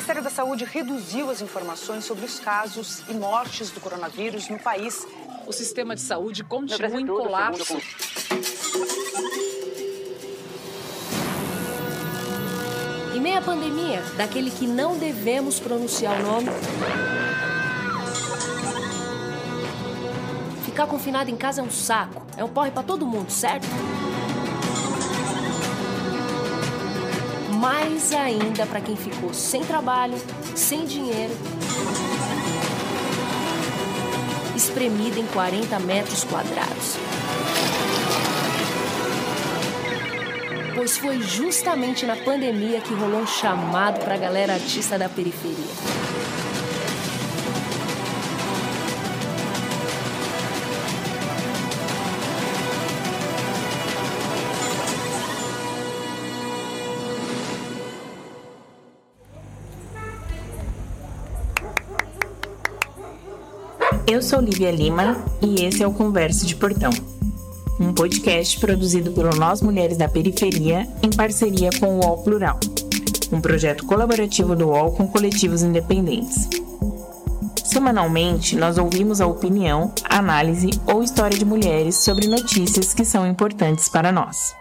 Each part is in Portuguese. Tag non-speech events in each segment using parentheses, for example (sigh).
Ministério da Saúde reduziu as informações sobre os casos e mortes do coronavírus no país. O sistema de saúde continua em colapso. Em meio à pandemia, daquele que não devemos pronunciar o nome. Ficar confinado em casa é um saco. É um porre para todo mundo, certo? Mais ainda para quem ficou sem trabalho, sem dinheiro, espremido em 40 metros quadrados. Pois foi justamente na pandemia que rolou um chamado para a galera artista da periferia. Eu sou Lívia Lima e esse é o Converso de Portão, um podcast produzido por Nós Mulheres da Periferia em parceria com o UOL Plural, um projeto colaborativo do UOL com coletivos independentes. Semanalmente, nós ouvimos a opinião, análise ou história de mulheres sobre notícias que são importantes para nós.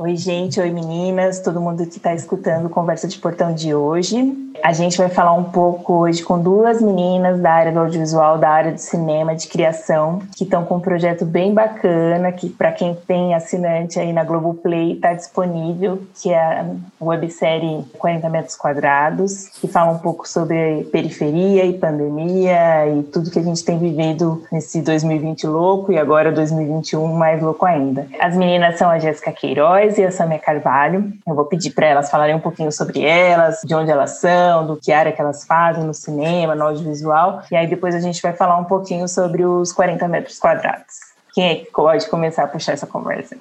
Oi, gente, oi meninas, todo mundo que está escutando o Conversa de Portão de hoje. A gente vai falar um pouco hoje com duas meninas da área do audiovisual, da área do cinema, de criação, que estão com um projeto bem bacana, que para quem tem assinante aí na Globoplay está disponível, que é a websérie 40 metros quadrados, que fala um pouco sobre periferia e pandemia e tudo que a gente tem vivido nesse 2020 louco e agora 2021 mais louco ainda. As meninas são a Jéssica Queiroz e a Samia Carvalho. Eu vou pedir para elas falarem um pouquinho sobre elas, de onde elas são, do que área que elas fazem no cinema, no audiovisual. E aí depois a gente vai falar um pouquinho sobre os 40 metros quadrados. Quem é que pode começar a puxar essa conversa?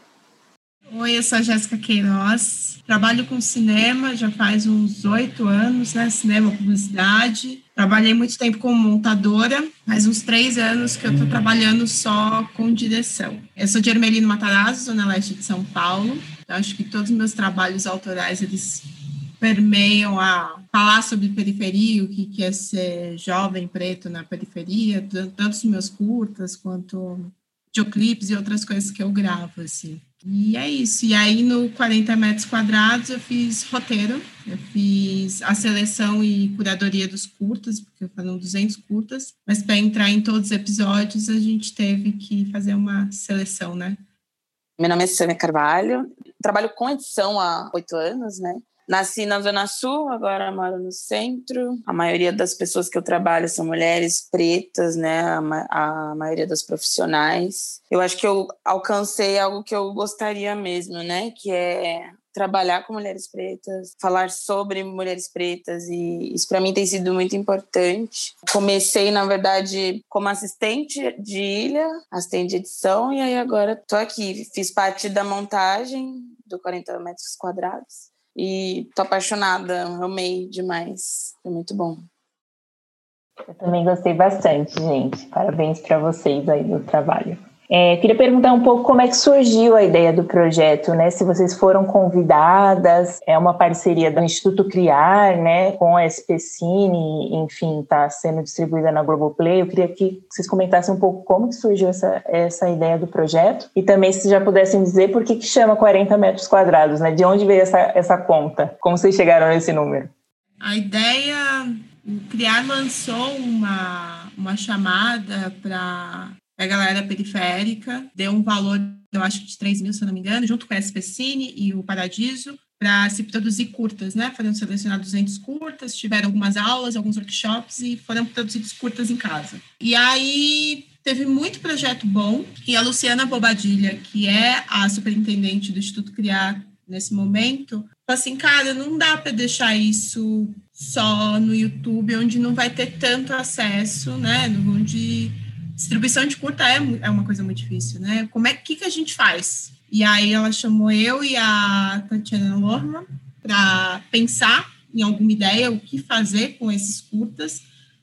Oi, eu sou a Jéssica Queiroz. Trabalho com cinema já faz uns oito anos, né? Cinema, publicidade. Trabalhei muito tempo como montadora, faz uns três anos que eu estou trabalhando só com direção. Eu sou de Ermelino Matarazzo, zona leste de São Paulo. Eu acho que todos os meus trabalhos autorais, eles permeiam a falar sobre periferia, o que é ser jovem preto na periferia, tanto os meus curtas quanto videoclipes e outras coisas que eu gravo, assim. E é isso. E aí, no 40 metros quadrados, eu fiz roteiro, eu fiz a seleção e curadoria dos curtas, porque foram 200 curtas, mas para entrar em todos os episódios, a gente teve que fazer uma seleção, né? Meu nome é Sâmia Carvalho, trabalho com edição há oito anos, né? Nasci na Zona Sul, agora moro no centro. A maioria das pessoas que eu trabalho são mulheres pretas, né? A, a maioria das profissionais. Eu acho que eu alcancei algo que eu gostaria mesmo, né? Que é trabalhar com mulheres pretas, falar sobre mulheres pretas e isso para mim tem sido muito importante. Comecei, na verdade, como assistente de ilha, assistente de edição e aí agora tô aqui, fiz parte da montagem do 40 metros quadrados e tô apaixonada, amei demais. Foi muito bom. Eu também gostei bastante, gente. Parabéns para vocês aí do trabalho. É, queria perguntar um pouco como é que surgiu a ideia do projeto, né? Se vocês foram convidadas, é uma parceria do Instituto Criar, né, com a SPCine, enfim, está sendo distribuída na Globoplay. Eu queria que vocês comentassem um pouco como que surgiu essa, essa ideia do projeto e também se já pudessem dizer por que, que chama 40 metros quadrados, né? De onde veio essa, essa conta? Como vocês chegaram nesse número? A ideia, o Criar lançou uma, uma chamada para a galera periférica, deu um valor, eu acho, de 3 mil, se eu não me engano, junto com a SPCine e o Paradiso, para se produzir curtas, né? Foram selecionados 200 curtas, tiveram algumas aulas, alguns workshops e foram produzidos curtas em casa. E aí teve muito projeto bom e a Luciana Bobadilha, que é a superintendente do Instituto Criar nesse momento, falou assim, cara, não dá para deixar isso só no YouTube, onde não vai ter tanto acesso, né? Onde distribuição de curta é, é uma coisa muito difícil, né? Como é que, que a gente faz? E aí ela chamou eu e a Tatiana Lorman para pensar em alguma ideia, o que fazer com esses curtas.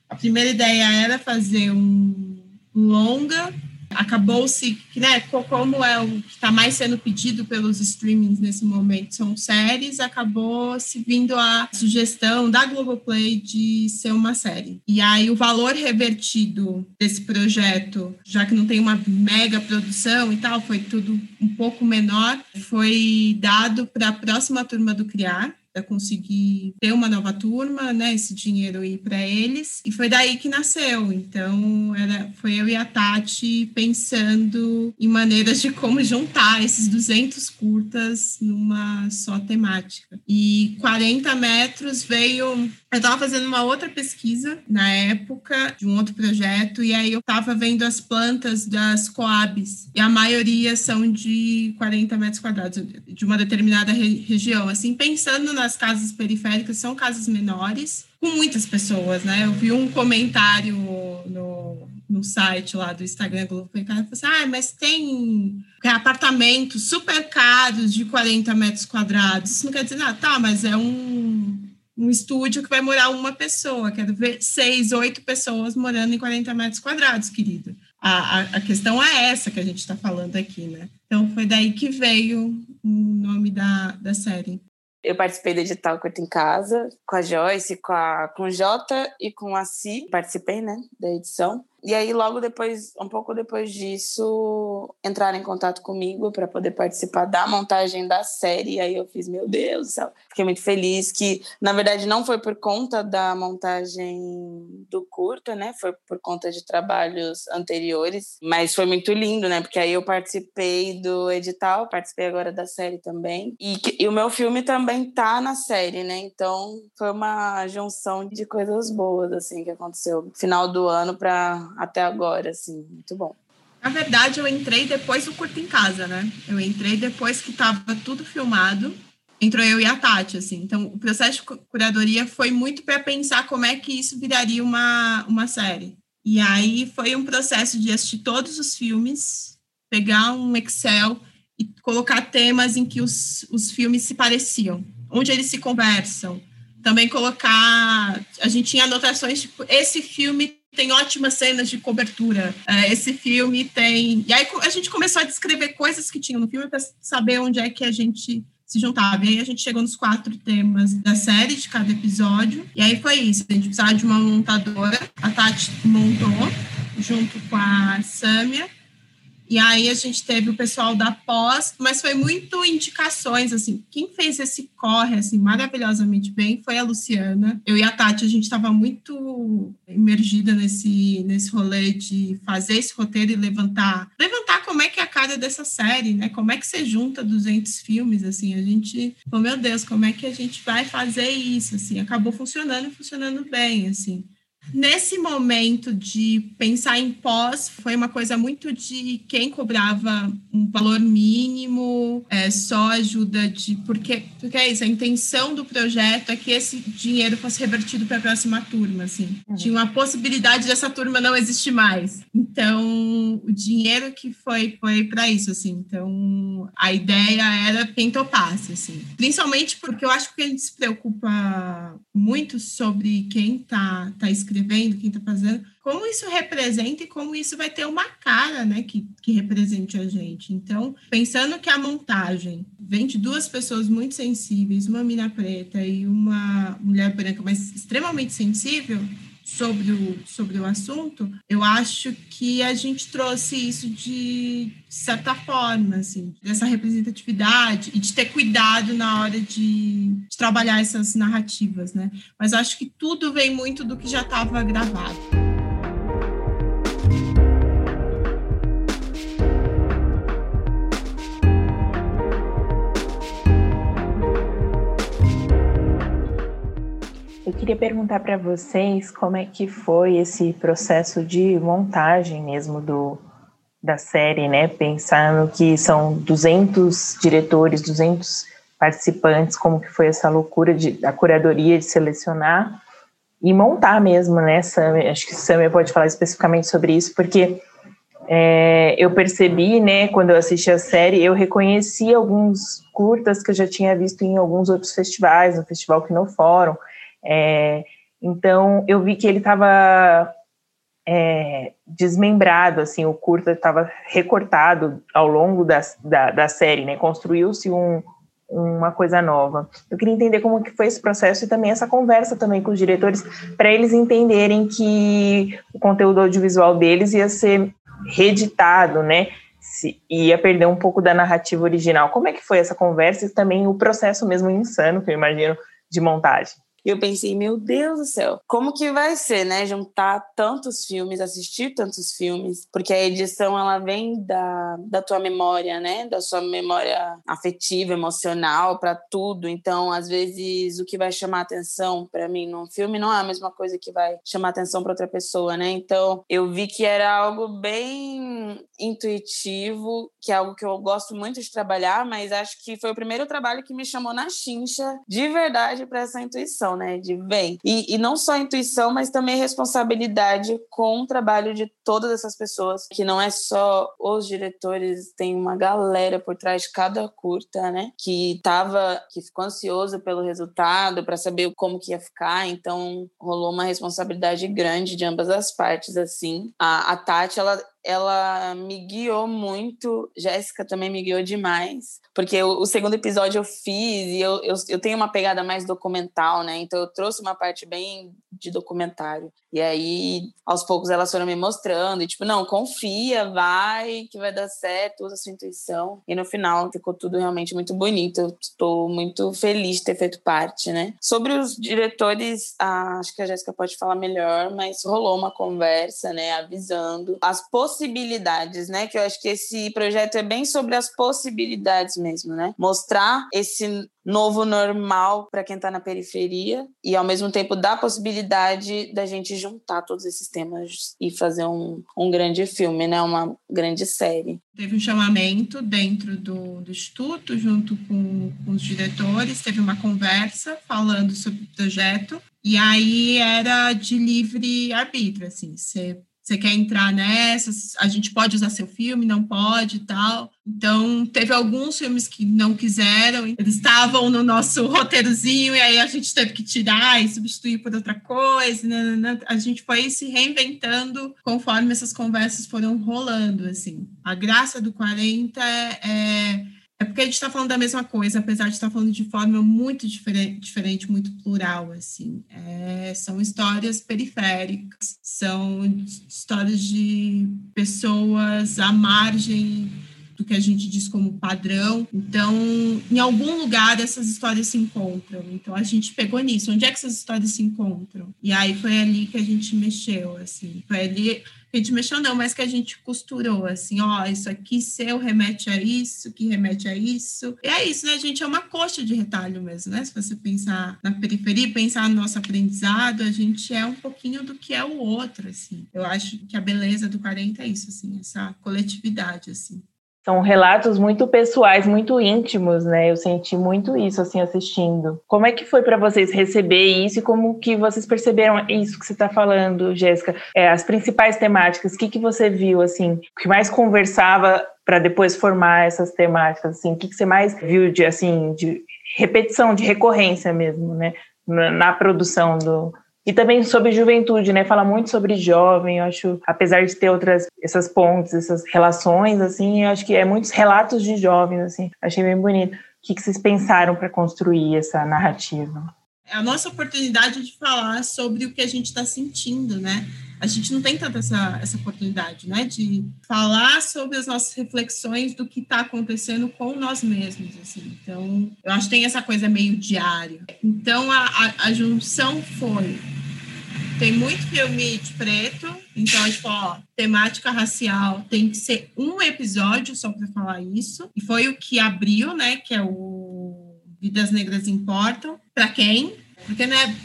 A primeira ideia era fazer um longa acabou-se, né, como é o que está mais sendo pedido pelos streamings nesse momento, são séries, acabou se vindo a sugestão da Globoplay de ser uma série. E aí o valor revertido desse projeto, já que não tem uma mega produção e tal, foi tudo um pouco menor, foi dado para a próxima turma do Criar, conseguir ter uma nova turma, né, esse dinheiro ir para eles. E foi daí que nasceu. Então, era, foi eu e a Tati pensando em maneiras de como juntar esses 200 curtas numa só temática. E 40 metros veio eu estava fazendo uma outra pesquisa na época de um outro projeto e aí eu estava vendo as plantas das coabs e a maioria são de 40 metros quadrados de uma determinada re região. Assim, pensando nas casas periféricas, são casas menores com muitas pessoas, né? Eu vi um comentário no, no site lá do Instagram Globo falou assim, ah, mas tem apartamentos super caros de 40 metros quadrados. Isso não quer dizer nada. Tá, mas é um um estúdio que vai morar uma pessoa. Quero ver seis, oito pessoas morando em 40 metros quadrados, querido. A, a, a questão é essa que a gente está falando aqui, né? Então, foi daí que veio o nome da, da série. Eu participei do edital Curto em Casa, com a Joyce, com, a, com o Jota e com a Si. Participei, né, da edição. E aí, logo depois, um pouco depois disso, entraram em contato comigo para poder participar da montagem da série. E aí eu fiz, meu Deus do céu. Fiquei muito feliz que, na verdade, não foi por conta da montagem do curta, né? Foi por conta de trabalhos anteriores. Mas foi muito lindo, né? Porque aí eu participei do edital, participei agora da série também. E, e o meu filme também tá na série, né? Então foi uma junção de coisas boas, assim, que aconteceu final do ano para até agora, assim, muito bom. Na verdade, eu entrei depois do curto em casa, né? Eu entrei depois que estava tudo filmado. Entrou eu e a Tati, assim. Então, o processo de curadoria foi muito para pensar como é que isso viraria uma, uma série. E aí foi um processo de assistir todos os filmes, pegar um Excel e colocar temas em que os, os filmes se pareciam, onde eles se conversam. Também colocar. A gente tinha anotações tipo: esse filme tem ótimas cenas de cobertura. É, esse filme tem. E aí a gente começou a descrever coisas que tinham no filme para saber onde é que a gente se juntava. E aí a gente chegou nos quatro temas da série, de cada episódio. E aí foi isso. A gente precisava de uma montadora. A Tati montou, junto com a Sâmia. E aí a gente teve o pessoal da pós, mas foi muito indicações, assim, quem fez esse corre, assim, maravilhosamente bem foi a Luciana. Eu e a Tati, a gente estava muito imergida nesse, nesse rolê de fazer esse roteiro e levantar, levantar como é que é a cara dessa série, né? Como é que você junta 200 filmes, assim, a gente, oh, meu Deus, como é que a gente vai fazer isso, assim, acabou funcionando e funcionando bem, assim. Nesse momento de pensar em pós, foi uma coisa muito de quem cobrava um valor mínimo, é, só ajuda de. Porque, porque é isso, a intenção do projeto é que esse dinheiro fosse revertido para a próxima turma. Assim. Uhum. Tinha uma possibilidade dessa turma não existir mais. Então, o dinheiro que foi foi para isso. Assim. Então, a ideia era quem topasse. Assim. Principalmente porque eu acho que a gente se preocupa muito sobre quem está tá escrevendo escrevendo, quem está fazendo, como isso representa e como isso vai ter uma cara, né, que, que represente a gente. Então, pensando que a montagem vem de duas pessoas muito sensíveis, uma mina preta e uma mulher branca, mas extremamente sensível, sobre o, sobre o assunto, eu acho que a gente trouxe isso de certa forma, assim, dessa representatividade e de ter cuidado na hora de, de trabalhar essas narrativas, né? Mas acho que tudo vem muito do que já estava gravado. Queria perguntar para vocês como é que foi esse processo de montagem mesmo do, da série, né? Pensando que são 200 diretores, 200 participantes, como que foi essa loucura de, da curadoria de selecionar e montar mesmo, né? Sam, acho que Samia pode falar especificamente sobre isso, porque é, eu percebi, né, quando eu assisti a série, eu reconheci alguns curtas que eu já tinha visto em alguns outros festivais, no Festival no Fórum, é, então, eu vi que ele estava é, desmembrado, assim, o curta estava recortado ao longo da, da, da série, né? Construiu-se um, uma coisa nova. Eu queria entender como que foi esse processo e também essa conversa também com os diretores para eles entenderem que o conteúdo audiovisual deles ia ser reeditado, né? Se, ia perder um pouco da narrativa original. Como é que foi essa conversa e também o processo mesmo insano que eu imagino de montagem? E eu pensei, meu Deus do céu, como que vai ser, né? Juntar tantos filmes, assistir tantos filmes, porque a edição ela vem da, da tua memória, né? Da sua memória afetiva, emocional, para tudo. Então, às vezes, o que vai chamar atenção para mim num filme não é a mesma coisa que vai chamar atenção para outra pessoa, né? Então, eu vi que era algo bem intuitivo, que é algo que eu gosto muito de trabalhar, mas acho que foi o primeiro trabalho que me chamou na chincha de verdade para essa intuição né? De bem. E, e não só intuição, mas também responsabilidade com o trabalho de todas essas pessoas, que não é só os diretores, tem uma galera por trás de cada curta, né? Que tava, que ficou ansioso pelo resultado, para saber como que ia ficar, então rolou uma responsabilidade grande de ambas as partes, assim. A, a Tati, ela ela me guiou muito, Jéssica também me guiou demais, porque o, o segundo episódio eu fiz e eu, eu, eu, tenho uma pegada mais documental, né? Então eu trouxe uma parte bem de documentário. E aí, aos poucos, elas foram me mostrando, e tipo, não, confia, vai, que vai dar certo, usa sua intuição. E no final ficou tudo realmente muito bonito. Eu estou muito feliz de ter feito parte, né? Sobre os diretores, ah, acho que a Jéssica pode falar melhor, mas rolou uma conversa, né, avisando as possibilidades possibilidades, né? Que eu acho que esse projeto é bem sobre as possibilidades mesmo, né? Mostrar esse novo normal para quem está na periferia e ao mesmo tempo dar a possibilidade da gente juntar todos esses temas e fazer um, um grande filme, né? Uma grande série. Teve um chamamento dentro do, do Instituto, junto com, com os diretores, teve uma conversa falando sobre o projeto, e aí era de livre arbítrio, assim, você você quer entrar nessa, a gente pode usar seu filme, não pode e tal. Então, teve alguns filmes que não quiseram, eles estavam no nosso roteirozinho, e aí a gente teve que tirar e substituir por outra coisa. Né, né, né. A gente foi se reinventando conforme essas conversas foram rolando, assim. A graça do 40 é, é porque a gente está falando da mesma coisa, apesar de estar falando de forma muito diferente, diferente muito plural, assim. É, são histórias periféricas, são histórias de pessoas à margem do que a gente diz como padrão. Então, em algum lugar essas histórias se encontram. Então, a gente pegou nisso. Onde é que essas histórias se encontram? E aí foi ali que a gente mexeu, assim. Foi ali a gente mexeu não, mas que a gente costurou, assim, ó, isso aqui seu remete a isso, que remete a isso. E é isso, né, a gente? É uma coxa de retalho mesmo, né? Se você pensar na periferia, pensar no nosso aprendizado, a gente é um pouquinho do que é o outro, assim. Eu acho que a beleza do 40 é isso, assim, essa coletividade, assim são relatos muito pessoais, muito íntimos, né? Eu senti muito isso assim assistindo. Como é que foi para vocês receber isso e como que vocês perceberam isso que você está falando, Jéssica? É, as principais temáticas, o que que você viu assim, que mais conversava para depois formar essas temáticas, assim, o que que você mais viu de assim de repetição, de recorrência mesmo, né? Na, na produção do, e também sobre juventude, né? Fala muito sobre jovem, eu acho, apesar de ter outras, essas pontes, essas relações, assim, eu acho que é muitos relatos de jovens, assim, achei bem bonito. O que, que vocês pensaram para construir essa narrativa? É a nossa oportunidade de falar sobre o que a gente está sentindo, né? A gente não tem tanta essa, essa oportunidade, né? De falar sobre as nossas reflexões do que está acontecendo com nós mesmos, assim. Então, eu acho que tem essa coisa meio diária. Então, a, a, a junção foi tem muito filme de preto, então falou, ó, temática racial tem que ser um episódio só para falar isso. E foi o que abriu, né? Que é o Vidas Negras Importam. Para quem? Porque, né,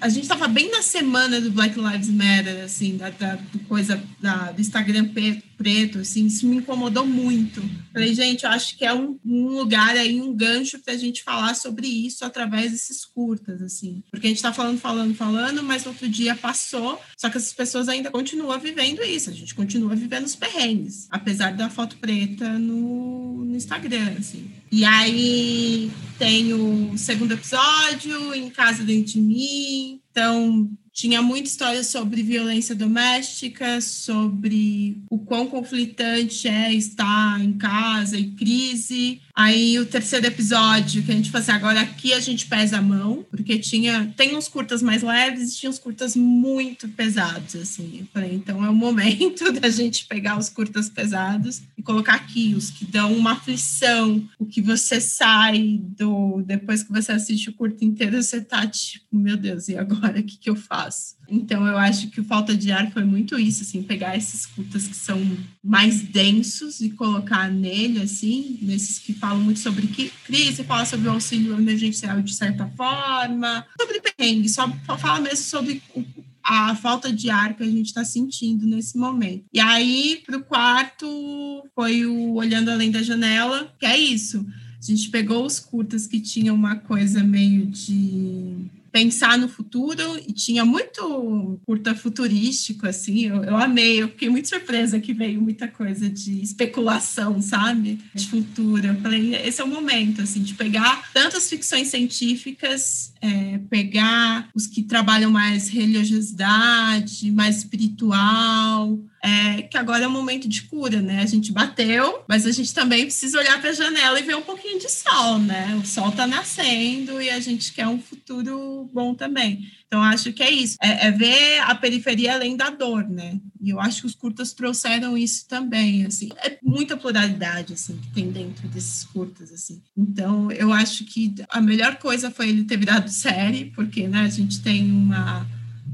a gente estava bem na semana do Black Lives Matter, assim, da, da coisa da, do Instagram preto, assim, isso me incomodou muito. Falei, gente, eu acho que é um, um lugar aí, um gancho para a gente falar sobre isso através desses curtas, assim. Porque a gente está falando, falando, falando, mas outro dia passou, só que essas pessoas ainda continuam vivendo isso, a gente continua vivendo os perrengues, apesar da foto preta no, no Instagram, assim. E aí tem o segundo episódio, Em Casa Dentro de Mim. Então, tinha muita história sobre violência doméstica, sobre o quão conflitante é estar em casa e crise. Aí o terceiro episódio, que a gente fazia agora aqui a gente pesa a mão, porque tinha tem uns curtas mais leves e tinha uns curtas muito pesados, assim. Eu falei, então é o momento (laughs) da gente pegar os curtas pesados e colocar aqui os que dão uma aflição, o que você sai do depois que você assiste o curto inteiro, você tá tipo, meu Deus, e agora o que, que eu faço? Então, eu acho que o Falta de Ar foi muito isso, assim, pegar esses curtas que são mais densos e colocar nele, assim, nesses que falam muito sobre crise, fala sobre o auxílio emergencial de certa forma, sobre perrengue, só fala mesmo sobre a falta de ar que a gente está sentindo nesse momento. E aí, para o quarto, foi o Olhando Além da Janela, que é isso. A gente pegou os curtas que tinham uma coisa meio de pensar no futuro e tinha muito curta futurístico, assim, eu, eu, amei, eu fiquei muito surpresa que veio muita coisa de especulação, sabe? De futuro. Eu falei, esse é o momento, assim, de pegar tantas ficções científicas, é, pegar os que trabalham mais religiosidade, mais espiritual, é, que agora é um momento de cura, né? A gente bateu, mas a gente também precisa olhar para a janela e ver um pouquinho de sol, né? O sol está nascendo e a gente quer um futuro bom também. Então, acho que é isso. É, é, ver a periferia além da dor, né? E eu acho que os curtas trouxeram isso também, assim. É muita pluralidade, assim, que tem dentro desses curtas, assim. Então, eu acho que a melhor coisa foi ele ter virado série, porque, né, a gente tem uma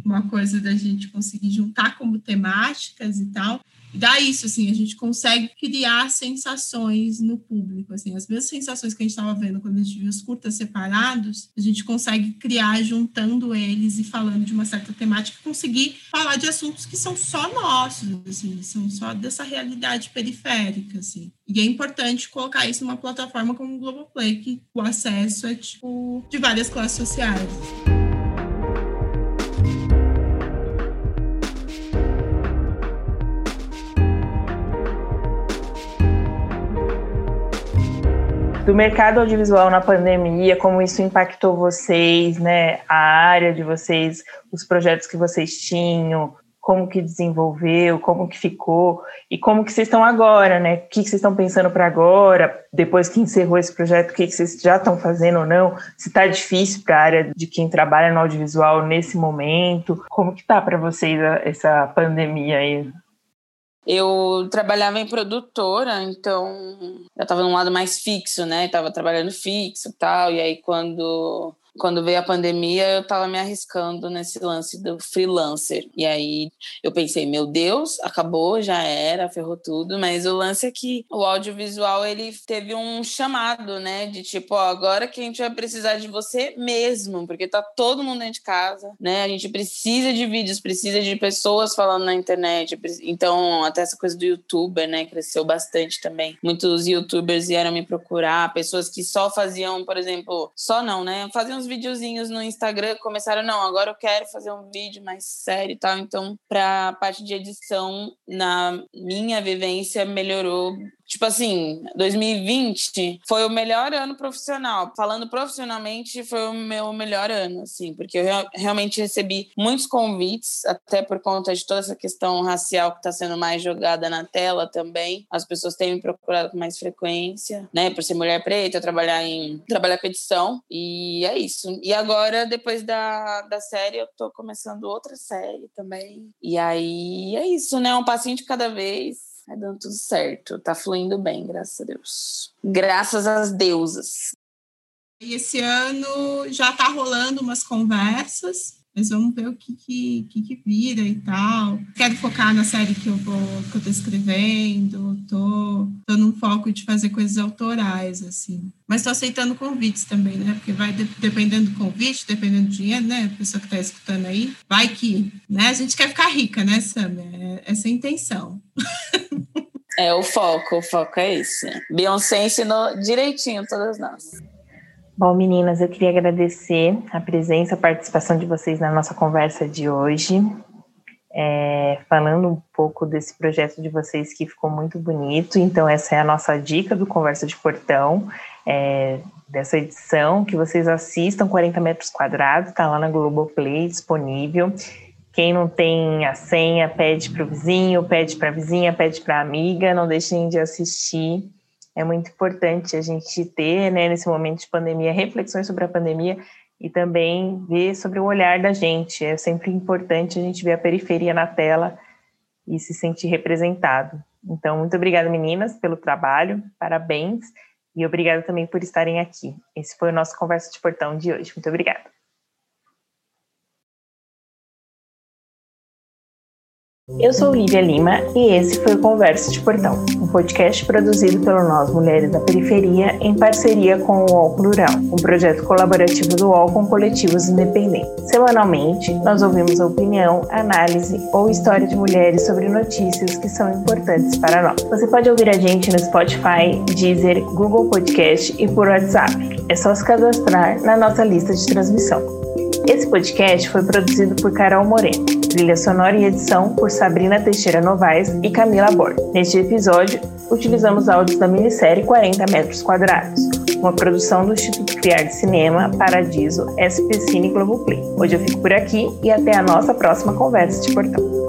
uma coisa da gente conseguir juntar como temáticas e tal. E dá isso, assim, a gente consegue criar sensações no público, assim, as mesmas sensações que a gente estava vendo quando a gente viu os curtas separados, a gente consegue criar juntando eles e falando de uma certa temática, conseguir falar de assuntos que são só nossos, assim, são só dessa realidade periférica, assim. E é importante colocar isso numa plataforma como o Globoplay, que o acesso é, tipo, de várias classes sociais. Do mercado audiovisual na pandemia, como isso impactou vocês, né, a área de vocês, os projetos que vocês tinham, como que desenvolveu, como que ficou e como que vocês estão agora, né? O que, vocês estão pensando para agora, depois que encerrou esse projeto, o que, que vocês já estão fazendo ou não? Se está difícil para a área de quem trabalha no audiovisual nesse momento, como que tá para vocês essa pandemia aí? Eu trabalhava em produtora, então eu estava num lado mais fixo, né? Tava trabalhando fixo e tal. E aí, quando quando veio a pandemia, eu estava me arriscando nesse lance do freelancer. E aí eu pensei, meu Deus, acabou, já era, ferrou tudo. Mas o lance é que o audiovisual ele teve um chamado, né? De tipo, ó, agora que a gente vai precisar de você mesmo, porque tá todo mundo dentro de casa, né? A gente precisa de vídeos, precisa de pessoas falando na internet. Então, até essa coisa do youtuber, né? Cresceu bastante também. Muitos youtubers vieram me procurar, pessoas que só faziam, por exemplo, só não, né? Faziam uns videozinhos no Instagram, começaram, não, agora eu quero fazer um vídeo mais sério e tal. Então, para a parte de edição, na minha vivência, melhorou Tipo assim, 2020 foi o melhor ano profissional. Falando profissionalmente, foi o meu melhor ano, assim, porque eu realmente recebi muitos convites, até por conta de toda essa questão racial que está sendo mais jogada na tela também. As pessoas têm me procurado com mais frequência, né? Por ser mulher preta, trabalhar em trabalhar com edição. E é isso. E agora, depois da, da série, eu tô começando outra série também. E aí é isso, né? Um passinho de cada vez Tá dando tudo certo. Tá fluindo bem, graças a Deus. Graças às deusas. E esse ano já tá rolando umas conversas mas vamos ver o que que, que, que vira e tal. Quero focar na série que eu vou que eu tô escrevendo, tô, tô num foco de fazer coisas autorais, assim. Mas tô aceitando convites também, né? Porque vai de, dependendo do convite, dependendo do dinheiro, né? A pessoa que tá escutando aí, vai que, né? A gente quer ficar rica, né, Sam? É, essa é a intenção. É o foco, o foco é esse. Beyoncé ensinou direitinho todas nós. Bom, meninas, eu queria agradecer a presença, a participação de vocês na nossa conversa de hoje, é, falando um pouco desse projeto de vocês que ficou muito bonito. Então, essa é a nossa dica do Conversa de Portão. é, dessa edição, que vocês assistam 40 metros quadrados, está lá na Globoplay disponível. Quem não tem a senha, pede para o vizinho, pede para a vizinha, pede para a amiga, não deixem de assistir. É muito importante a gente ter, né, nesse momento de pandemia, reflexões sobre a pandemia e também ver sobre o olhar da gente. É sempre importante a gente ver a periferia na tela e se sentir representado. Então, muito obrigada, meninas, pelo trabalho, parabéns, e obrigada também por estarem aqui. Esse foi o nosso Conversa de Portão de hoje. Muito obrigada. Eu sou Lívia Lima e esse foi o Conversa de Portão, um podcast produzido pelo Nós Mulheres da Periferia em parceria com o UOL Plural, um projeto colaborativo do UOL com coletivos independentes. Semanalmente, nós ouvimos a opinião, análise ou história de mulheres sobre notícias que são importantes para nós. Você pode ouvir a gente no Spotify, Deezer, Google Podcast e por WhatsApp. É só se cadastrar na nossa lista de transmissão. Esse podcast foi produzido por Carol Moreno, trilha sonora e edição por Sabrina Teixeira Novaes e Camila Borg. Neste episódio, utilizamos áudios da minissérie 40 metros quadrados, uma produção do Instituto Criar de Cinema Paradiso SP Cine Globoplay. Hoje eu fico por aqui e até a nossa próxima conversa de portão.